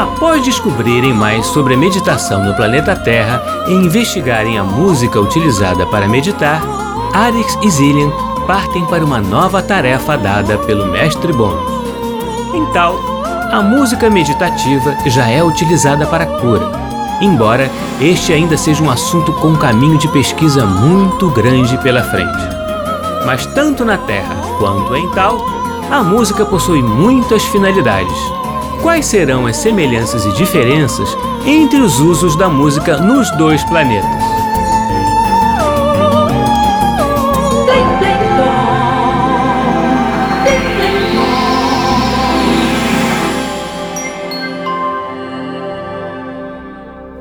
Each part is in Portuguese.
Após descobrirem mais sobre a meditação no planeta Terra e investigarem a música utilizada para meditar, Arix e Zillian partem para uma nova tarefa dada pelo mestre Bônus. Tal, a música meditativa já é utilizada para cura, embora este ainda seja um assunto com um caminho de pesquisa muito grande pela frente. Mas tanto na Terra quanto em tal, a música possui muitas finalidades Quais serão as semelhanças e diferenças entre os usos da música nos dois planetas?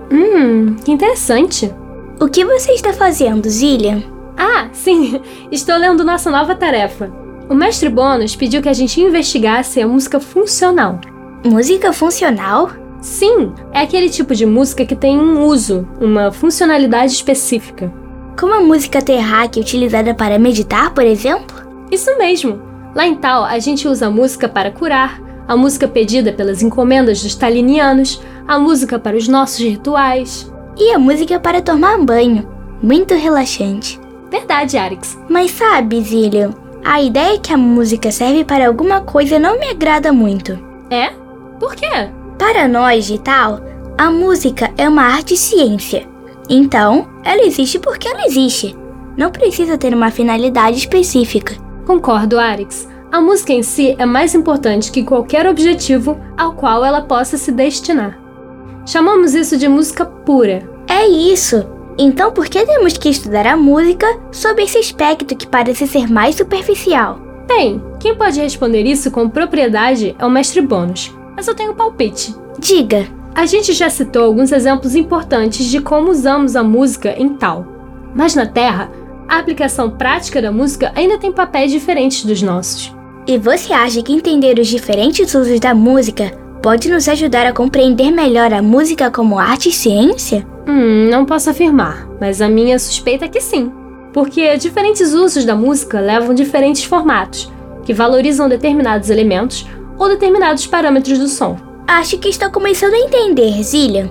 Hum, que interessante. O que você está fazendo, Zillian? Ah, sim, estou lendo nossa nova tarefa. O mestre Bônus pediu que a gente investigasse a música funcional. Música funcional? Sim, é aquele tipo de música que tem um uso, uma funcionalidade específica. Como a música terráquea utilizada para meditar, por exemplo? Isso mesmo. Lá em Tal, a gente usa a música para curar, a música pedida pelas encomendas dos talinianos, a música para os nossos rituais. E a música para tomar banho. Muito relaxante. Verdade, Arix. Mas sabe, Zillian, a ideia que a música serve para alguma coisa não me agrada muito. É? Por quê? Para nós de tal, a música é uma arte e ciência. Então, ela existe porque ela existe. Não precisa ter uma finalidade específica. Concordo, Arix. A música em si é mais importante que qualquer objetivo ao qual ela possa se destinar. Chamamos isso de música pura. É isso. Então, por que temos que estudar a música sob esse aspecto que parece ser mais superficial? Bem, quem pode responder isso com propriedade é o mestre Bônus mas eu tenho um palpite. Diga. A gente já citou alguns exemplos importantes de como usamos a música em tal. Mas na Terra, a aplicação prática da música ainda tem papéis diferentes dos nossos. E você acha que entender os diferentes usos da música pode nos ajudar a compreender melhor a música como arte e ciência? Hum, não posso afirmar, mas a minha suspeita é que sim. Porque diferentes usos da música levam diferentes formatos, que valorizam determinados elementos ou determinados parâmetros do som. Acho que estou começando a entender, Zillian.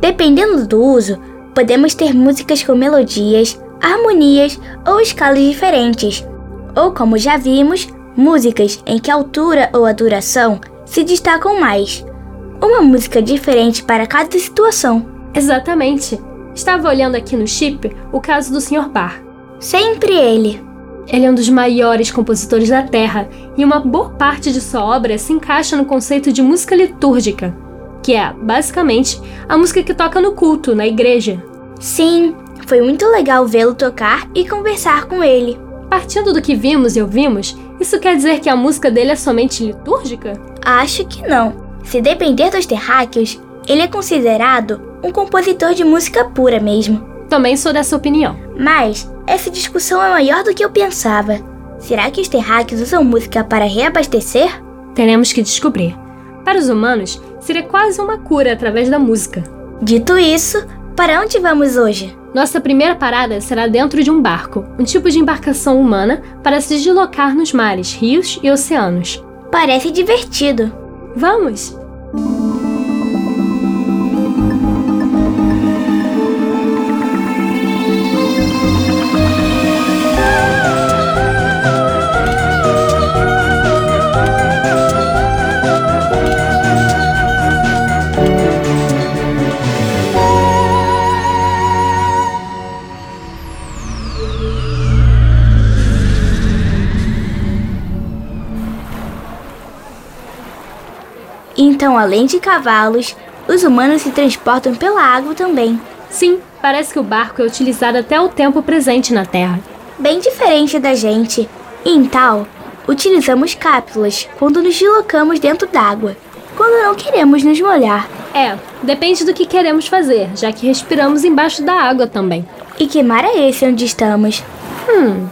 Dependendo do uso, podemos ter músicas com melodias, harmonias ou escalas diferentes. Ou, como já vimos, músicas em que a altura ou a duração se destacam mais. Uma música diferente para cada situação. Exatamente. Estava olhando aqui no chip o caso do Sr. Bar. Sempre ele. Ele é um dos maiores compositores da Terra e uma boa parte de sua obra se encaixa no conceito de música litúrgica, que é, basicamente, a música que toca no culto, na igreja. Sim, foi muito legal vê-lo tocar e conversar com ele. Partindo do que vimos e ouvimos, isso quer dizer que a música dele é somente litúrgica? Acho que não. Se depender dos terráqueos, ele é considerado um compositor de música pura mesmo. Também sou dessa opinião. Mas essa discussão é maior do que eu pensava. Será que os terráqueos usam música para reabastecer? Teremos que descobrir. Para os humanos, seria quase uma cura através da música. Dito isso, para onde vamos hoje? Nossa primeira parada será dentro de um barco, um tipo de embarcação humana para se deslocar nos mares, rios e oceanos. Parece divertido. Vamos! Então, além de cavalos, os humanos se transportam pela água também. Sim, parece que o barco é utilizado até o tempo presente na Terra. Bem diferente da gente. Em tal, utilizamos cápsulas quando nos deslocamos dentro d'água, quando não queremos nos molhar. É, depende do que queremos fazer, já que respiramos embaixo da água também. E que mar é esse onde estamos? Hum,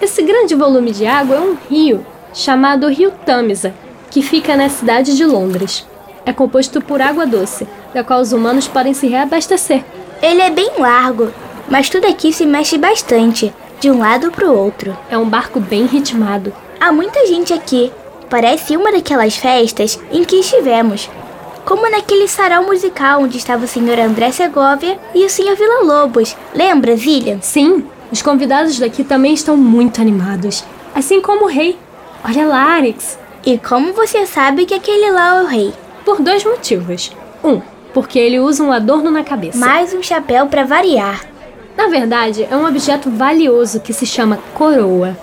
esse grande volume de água é um rio chamado Rio Tamisa, que fica na cidade de Londres. É composto por água doce, da qual os humanos podem se reabastecer. Ele é bem largo, mas tudo aqui se mexe bastante, de um lado para o outro. É um barco bem ritmado. Há muita gente aqui. Parece uma daquelas festas em que estivemos. Como naquele sarau musical onde estava o Sr. André Segovia e o Sr. Vila Lobos. Lembra, Zillian? Sim, os convidados daqui também estão muito animados. Assim como o rei. Olha lá, Arix. E como você sabe que aquele lá é o rei? Por dois motivos. Um, porque ele usa um adorno na cabeça. Mais um chapéu para variar. Na verdade, é um objeto valioso que se chama coroa.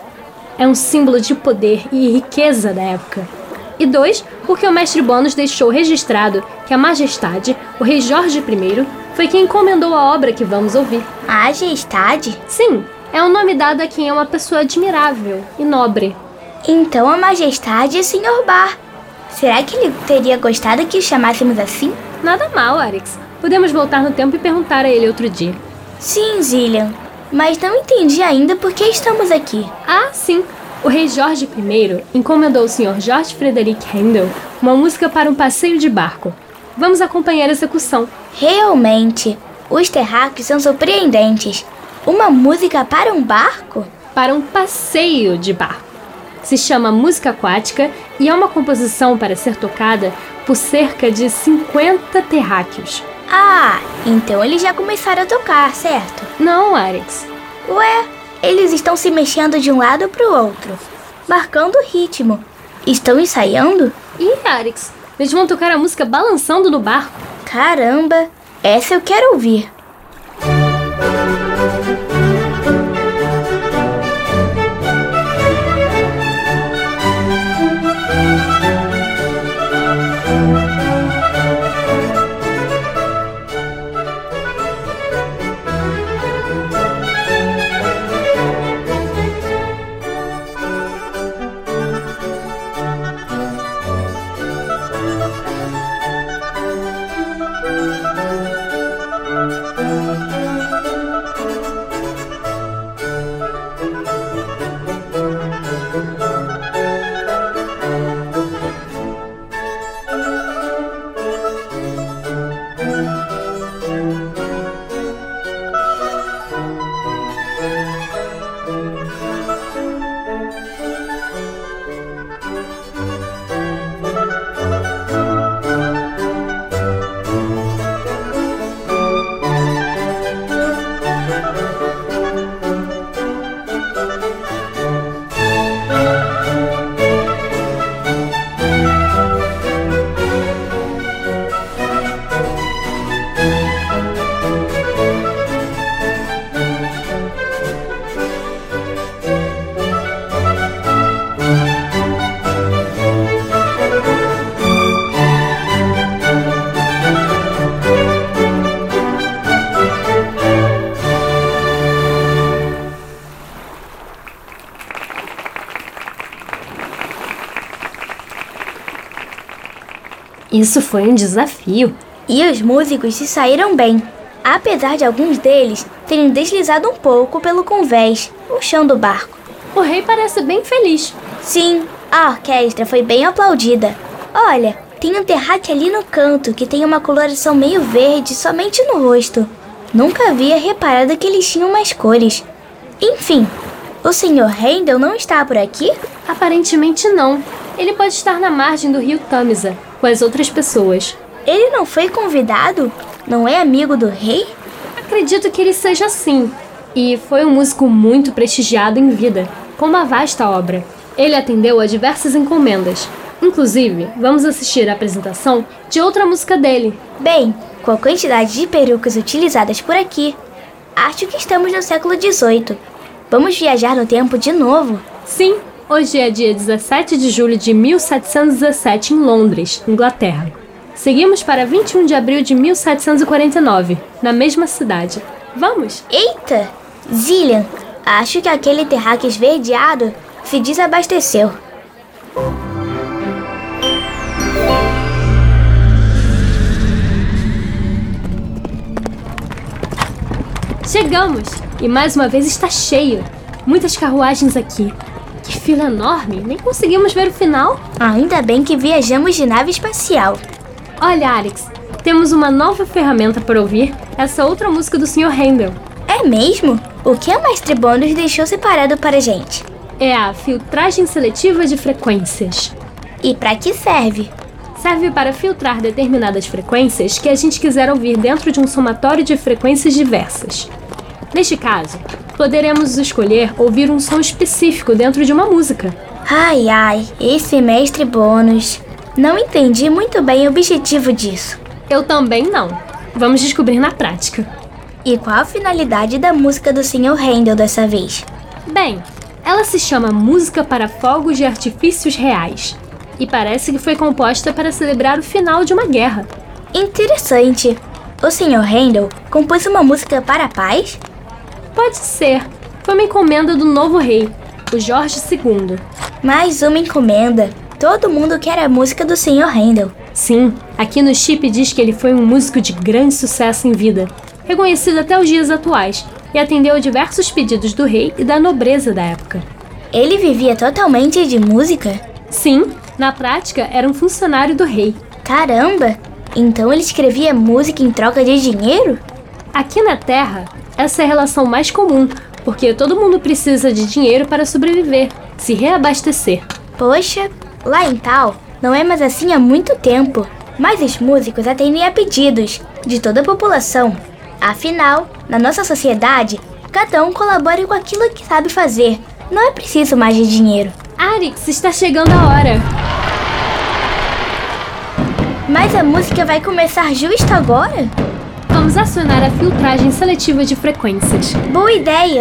É um símbolo de poder e riqueza da época. E dois, porque o mestre Bônus deixou registrado que a Majestade, o rei Jorge I, foi quem encomendou a obra que vamos ouvir. Majestade? Sim, é o um nome dado a quem é uma pessoa admirável e nobre. Então a Majestade é Sr. Bar. Será que ele teria gostado que o chamássemos assim? Nada mal, Arix. Podemos voltar no tempo e perguntar a ele outro dia. Sim, Zillian. Mas não entendi ainda por que estamos aqui. Ah, sim. O rei Jorge I encomendou ao Sr. George Frederick Handel uma música para um passeio de barco. Vamos acompanhar a execução. Realmente, os terráqueos são surpreendentes. Uma música para um barco? Para um passeio de barco. Se chama Música Aquática e é uma composição para ser tocada por cerca de 50 terráqueos. Ah, então eles já começaram a tocar, certo? Não, Alex. Ué, eles estão se mexendo de um lado para o outro, marcando o ritmo. Estão ensaiando? Ih, Alex, eles vão tocar a música balançando no barco. Caramba, essa eu quero ouvir. Isso foi um desafio. E os músicos se saíram bem, apesar de alguns deles terem deslizado um pouco pelo convés, o chão do barco. O rei parece bem feliz. Sim, a orquestra foi bem aplaudida. Olha, tem um terraque ali no canto que tem uma coloração meio verde somente no rosto. Nunca havia reparado que eles tinham mais cores. Enfim, o Sr. Handel não está por aqui? Aparentemente não. Ele pode estar na margem do rio Tamisa, com as outras pessoas. Ele não foi convidado? Não é amigo do rei? Acredito que ele seja assim. E foi um músico muito prestigiado em vida, com uma vasta obra. Ele atendeu a diversas encomendas. Inclusive, vamos assistir à apresentação de outra música dele. Bem, com a quantidade de perucas utilizadas por aqui, acho que estamos no século XVIII. Vamos viajar no tempo de novo? Sim, Hoje é dia 17 de julho de 1717 em Londres, Inglaterra. Seguimos para 21 de abril de 1749, na mesma cidade. Vamos? Eita! Zillian, acho que aquele terraque esverdeado se desabasteceu. Chegamos! E mais uma vez está cheio. Muitas carruagens aqui. Que fila enorme! Nem conseguimos ver o final. Ainda bem que viajamos de nave espacial. Olha, Alex, temos uma nova ferramenta para ouvir. Essa outra música do Sr. Handel. É mesmo? O que a Mestre Bônus deixou separado para a gente? É a filtragem seletiva de frequências. E para que serve? Serve para filtrar determinadas frequências que a gente quiser ouvir dentro de um somatório de frequências diversas. Neste caso, poderemos escolher ouvir um som específico dentro de uma música. Ai ai, esse mestre bônus. Não entendi muito bem o objetivo disso. Eu também não. Vamos descobrir na prática. E qual a finalidade da música do Sr. Handel dessa vez? Bem, ela se chama Música para Fogos de Artifícios Reais e parece que foi composta para celebrar o final de uma guerra. Interessante. O Sr. Handel compôs uma música para a paz? Pode ser. Foi uma encomenda do novo rei, o Jorge II. Mais uma encomenda. Todo mundo quer a música do Sr. Handel. Sim, aqui no chip diz que ele foi um músico de grande sucesso em vida, reconhecido até os dias atuais, e atendeu a diversos pedidos do rei e da nobreza da época. Ele vivia totalmente de música? Sim, na prática era um funcionário do rei. Caramba! Então ele escrevia música em troca de dinheiro? Aqui na Terra, essa é a relação mais comum, porque todo mundo precisa de dinheiro para sobreviver, se reabastecer. Poxa, lá em tal, não é mais assim há muito tempo. Mas os músicos atendem a pedidos de toda a população. Afinal, na nossa sociedade, cada um colabora com aquilo que sabe fazer. Não é preciso mais de dinheiro. Arix, está chegando a hora. Mas a música vai começar justo agora? Vamos acionar a filtragem seletiva de frequências. Boa ideia!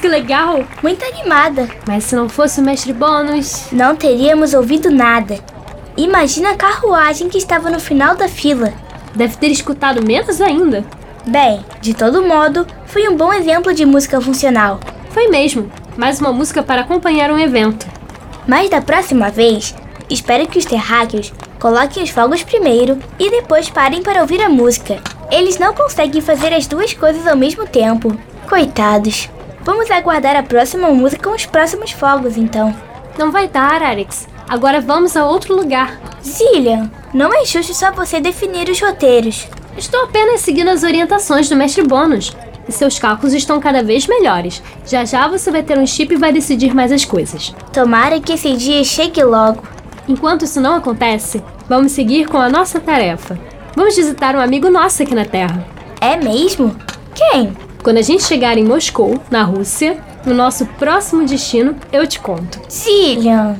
Que legal! Muito animada. Mas se não fosse o mestre Bônus. Não teríamos ouvido nada. Imagina a carruagem que estava no final da fila. Deve ter escutado menos ainda. Bem, de todo modo, foi um bom exemplo de música funcional. Foi mesmo. Mais uma música para acompanhar um evento. Mas da próxima vez, espero que os terráqueos coloquem os fogos primeiro e depois parem para ouvir a música. Eles não conseguem fazer as duas coisas ao mesmo tempo. Coitados. Vamos aguardar a próxima música com os próximos fogos, então. Não vai dar, Alex. Agora vamos a outro lugar. Zillian, não é justo só você definir os roteiros. Estou apenas seguindo as orientações do mestre Bônus. E seus cálculos estão cada vez melhores. Já já você vai ter um chip e vai decidir mais as coisas. Tomara que esse dia chegue logo. Enquanto isso não acontece, vamos seguir com a nossa tarefa. Vamos visitar um amigo nosso aqui na Terra. É mesmo? Quem? Quando a gente chegar em Moscou, na Rússia, no nosso próximo destino, eu te conto. Zillian.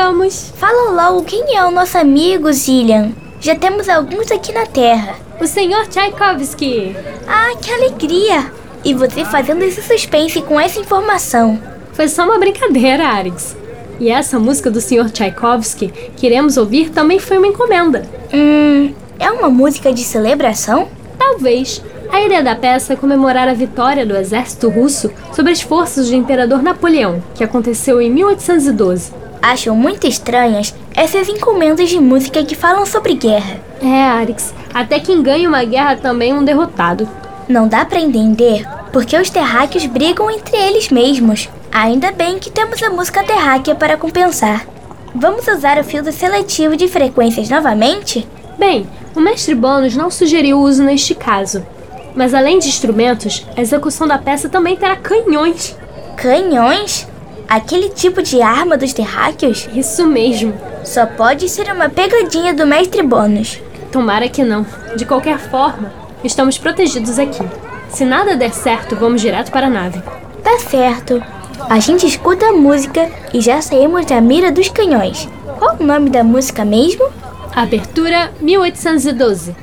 Chegamos! Fala logo quem é o nosso amigo, Zillian. Já temos alguns aqui na Terra. O senhor Tchaikovsky! Ah, que alegria! E você fazendo esse suspense com essa informação. Foi só uma brincadeira, Arix. E essa música do senhor Tchaikovsky que iremos ouvir também foi uma encomenda. Hum, é uma música de celebração? Talvez. A ideia da peça é comemorar a vitória do exército russo sobre as forças do imperador Napoleão, que aconteceu em 1812. Acho muito estranhas essas encomendas de música que falam sobre guerra. É, Arix. Até quem ganha uma guerra também é um derrotado. Não dá para entender porque os terráqueos brigam entre eles mesmos. Ainda bem que temos a música terráquea para compensar. Vamos usar o filtro seletivo de frequências novamente? Bem, o mestre Bônus não sugeriu o uso neste caso. Mas além de instrumentos, a execução da peça também terá canhões. Canhões? Aquele tipo de arma dos terráqueos? Isso mesmo. Só pode ser uma pegadinha do mestre Bônus. Tomara que não. De qualquer forma, estamos protegidos aqui. Se nada der certo, vamos direto para a nave. Tá certo. A gente escuta a música e já saímos da mira dos canhões. Qual o nome da música mesmo? Abertura 1812.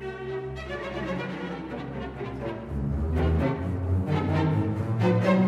thank you.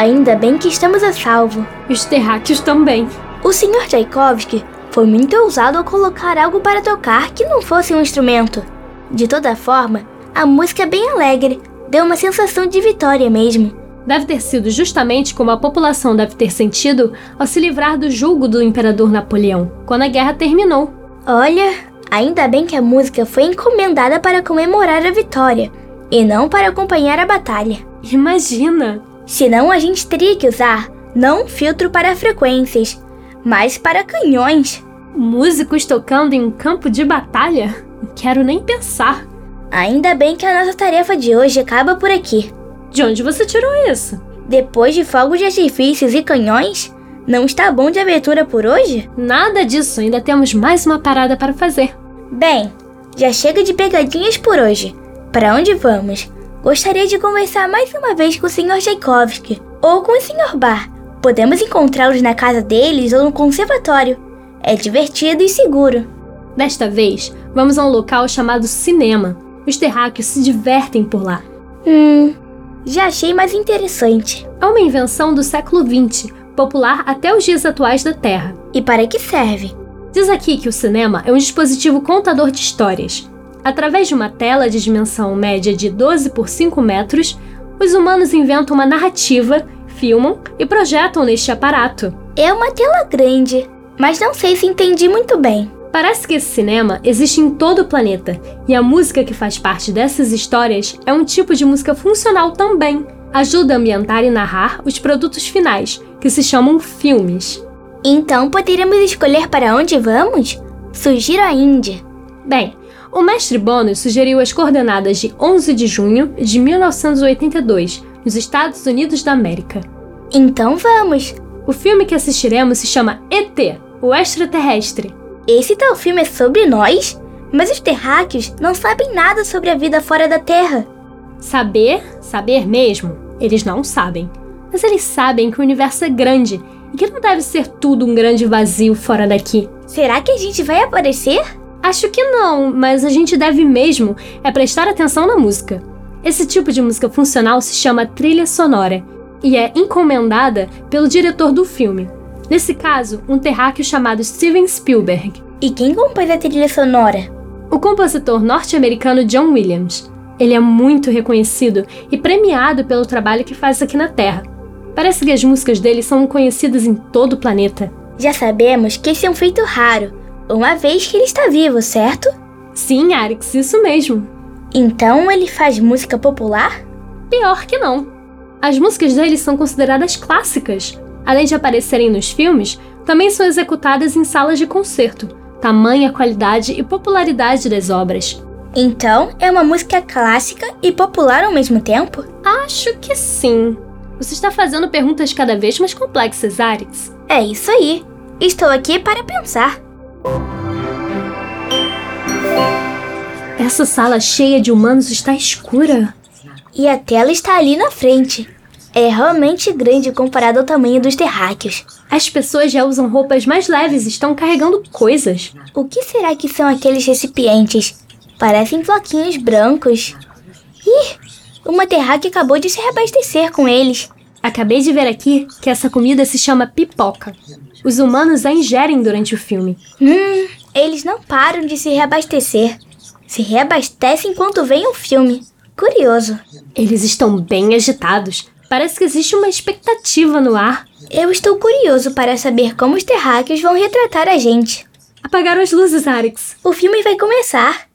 Ainda bem que estamos a salvo. Os terráqueos também. O Sr. Tchaikovsky foi muito ousado ao colocar algo para tocar que não fosse um instrumento. De toda forma, a música é bem alegre, deu uma sensação de vitória mesmo. Deve ter sido justamente como a população deve ter sentido ao se livrar do julgo do imperador Napoleão, quando a guerra terminou. Olha, ainda bem que a música foi encomendada para comemorar a vitória e não para acompanhar a batalha. Imagina! Senão a gente teria que usar não filtro para frequências, mas para canhões. Músicos tocando em um campo de batalha? Não quero nem pensar. Ainda bem que a nossa tarefa de hoje acaba por aqui. De onde você tirou isso? Depois de fogos de artifícios e canhões, não está bom de abertura por hoje? Nada disso, ainda temos mais uma parada para fazer. Bem, já chega de pegadinhas por hoje. Para onde vamos? Gostaria de conversar mais uma vez com o Sr. Tchaikovsky ou com o Sr. Bar. Podemos encontrá-los na casa deles ou no conservatório. É divertido e seguro. Desta vez, vamos a um local chamado cinema. Os terráqueos se divertem por lá. Hum, já achei mais interessante. É uma invenção do século XX, popular até os dias atuais da Terra. E para que serve? Diz aqui que o cinema é um dispositivo contador de histórias. Através de uma tela de dimensão média de 12 por 5 metros, os humanos inventam uma narrativa, filmam e projetam neste aparato. É uma tela grande, mas não sei se entendi muito bem. Parece que esse cinema existe em todo o planeta, e a música que faz parte dessas histórias é um tipo de música funcional também. Ajuda a ambientar e narrar os produtos finais, que se chamam filmes. Então poderíamos escolher para onde vamos? Sugiro a Índia. Bem, o mestre Bônus sugeriu as coordenadas de 11 de junho de 1982, nos Estados Unidos da América. Então vamos! O filme que assistiremos se chama ET, o extraterrestre. Esse tal filme é sobre nós? Mas os terráqueos não sabem nada sobre a vida fora da Terra. Saber, saber mesmo, eles não sabem. Mas eles sabem que o universo é grande e que não deve ser tudo um grande vazio fora daqui. Será que a gente vai aparecer? Acho que não, mas a gente deve mesmo é prestar atenção na música. Esse tipo de música funcional se chama trilha sonora e é encomendada pelo diretor do filme. Nesse caso, um terráqueo chamado Steven Spielberg. E quem compôs a trilha sonora? O compositor norte-americano John Williams. Ele é muito reconhecido e premiado pelo trabalho que faz aqui na Terra. Parece que as músicas dele são conhecidas em todo o planeta. Já sabemos que esse é um feito raro, uma vez que ele está vivo, certo? Sim, Arix, isso mesmo. Então ele faz música popular? Pior que não. As músicas dele são consideradas clássicas. Além de aparecerem nos filmes, também são executadas em salas de concerto. Tamanha qualidade e popularidade das obras. Então, é uma música clássica e popular ao mesmo tempo? Acho que sim. Você está fazendo perguntas cada vez mais complexas, Arix. É isso aí. Estou aqui para pensar. Essa sala cheia de humanos está escura. E a tela está ali na frente. É realmente grande comparado ao tamanho dos terráqueos. As pessoas já usam roupas mais leves e estão carregando coisas. O que será que são aqueles recipientes? Parecem floquinhos brancos. Ih, uma terráquea acabou de se reabastecer com eles. Acabei de ver aqui que essa comida se chama pipoca. Os humanos a ingerem durante o filme. Hum, eles não param de se reabastecer. Se reabastecem enquanto vem o filme. Curioso. Eles estão bem agitados. Parece que existe uma expectativa no ar. Eu estou curioso para saber como os terráqueos vão retratar a gente. Apagaram as luzes, Arix. O filme vai começar.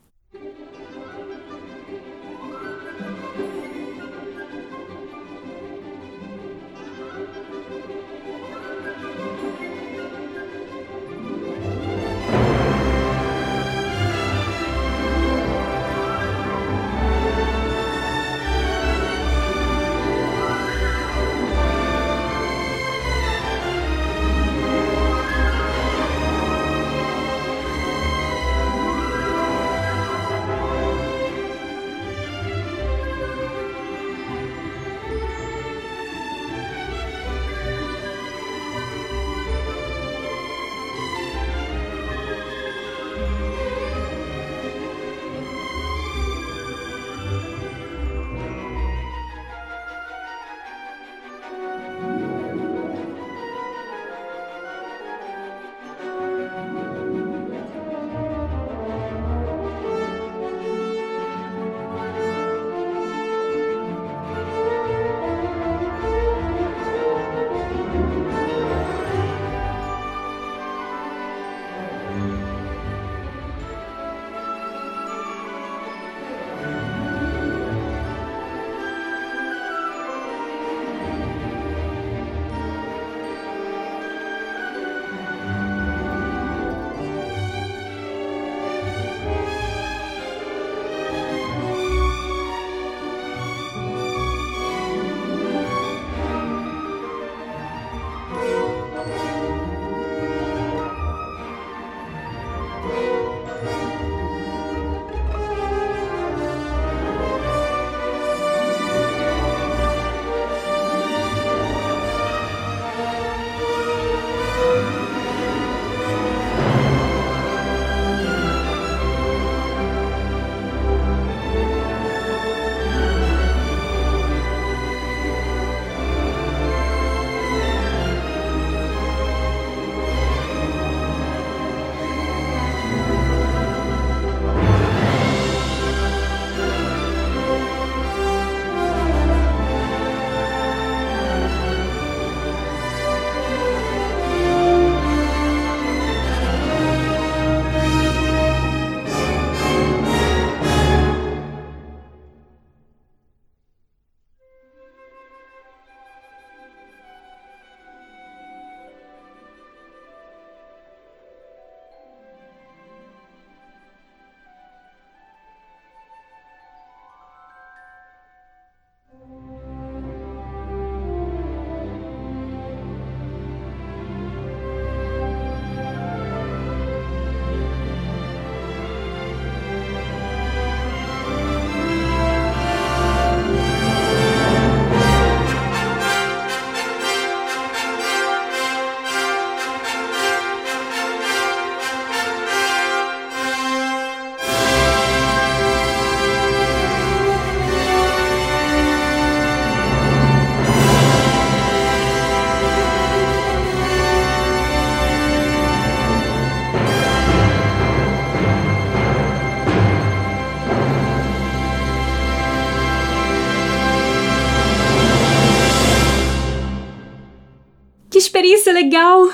Que experiência legal!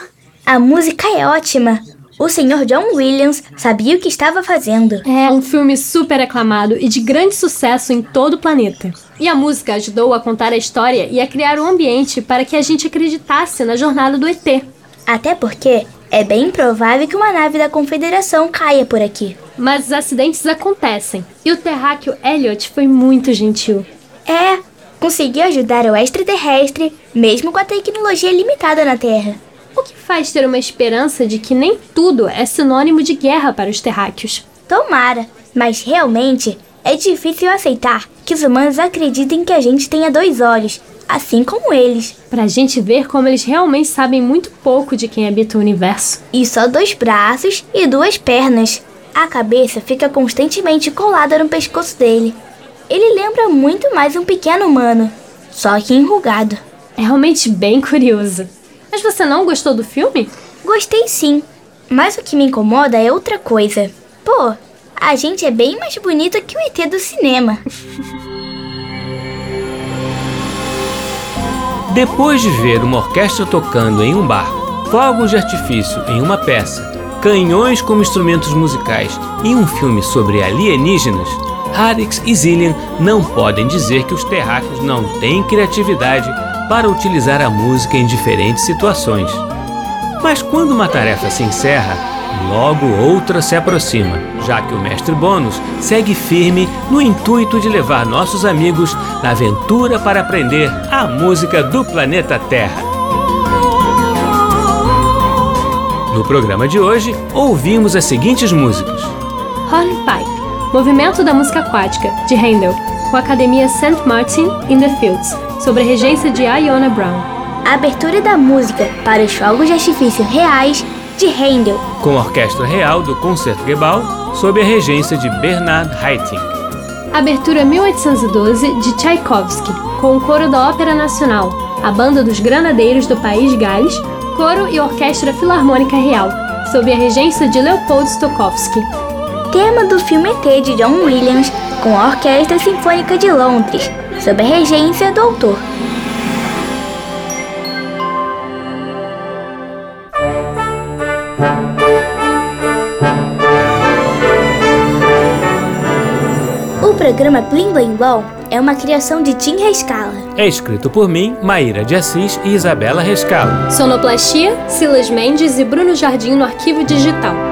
A música é ótima. O senhor John Williams sabia o que estava fazendo. É um filme super aclamado e de grande sucesso em todo o planeta. E a música ajudou a contar a história e a criar um ambiente para que a gente acreditasse na jornada do ET. Até porque é bem provável que uma nave da Confederação caia por aqui. Mas os acidentes acontecem. E o terráqueo Elliot foi muito gentil. É, conseguiu ajudar o extraterrestre, mesmo com a tecnologia limitada na Terra. O que faz ter uma esperança de que nem tudo é sinônimo de guerra para os terráqueos. Tomara, mas realmente é difícil aceitar que os humanos acreditem que a gente tenha dois olhos, assim como eles. Pra gente ver como eles realmente sabem muito pouco de quem habita o universo. E só dois braços e duas pernas. A cabeça fica constantemente colada no pescoço dele. Ele lembra muito mais um pequeno humano, só que enrugado. É realmente bem curioso. Mas você não gostou do filme? Gostei sim, mas o que me incomoda é outra coisa. Pô, a gente é bem mais bonito que o ET do cinema. Depois de ver uma orquestra tocando em um bar, fogos de artifício em uma peça, canhões como instrumentos musicais e um filme sobre alienígenas, Harix e Zillian não podem dizer que os terráqueos não têm criatividade para utilizar a música em diferentes situações. Mas quando uma tarefa se encerra, logo outra se aproxima, já que o mestre Bônus segue firme no intuito de levar nossos amigos na aventura para aprender a música do planeta Terra. No programa de hoje, ouvimos as seguintes músicas: Hornpipe, Movimento da Música Aquática, de Handel, com a Academia St. Martin in the Fields, sob a regência de Iona Brown. A abertura da música para os fogos de artifício reais de Handel, com a Orquestra Real do Concertgebouw, sob a regência de Bernard Haitink. Abertura 1812 de Tchaikovsky, com o coro da Ópera Nacional, a Banda dos Granadeiros do País Gales, coro e Orquestra Filarmônica Real, sob a regência de Leopold Stokowski. Tema do filme ET de John Williams com a Orquestra Sinfônica de Londres, sob a regência do autor. O programa Blim Blim Blom é uma criação de Tim Rescala. É escrito por mim, Maíra de Assis e Isabela Rescalo. Sonoplastia, Silas Mendes e Bruno Jardim no arquivo digital.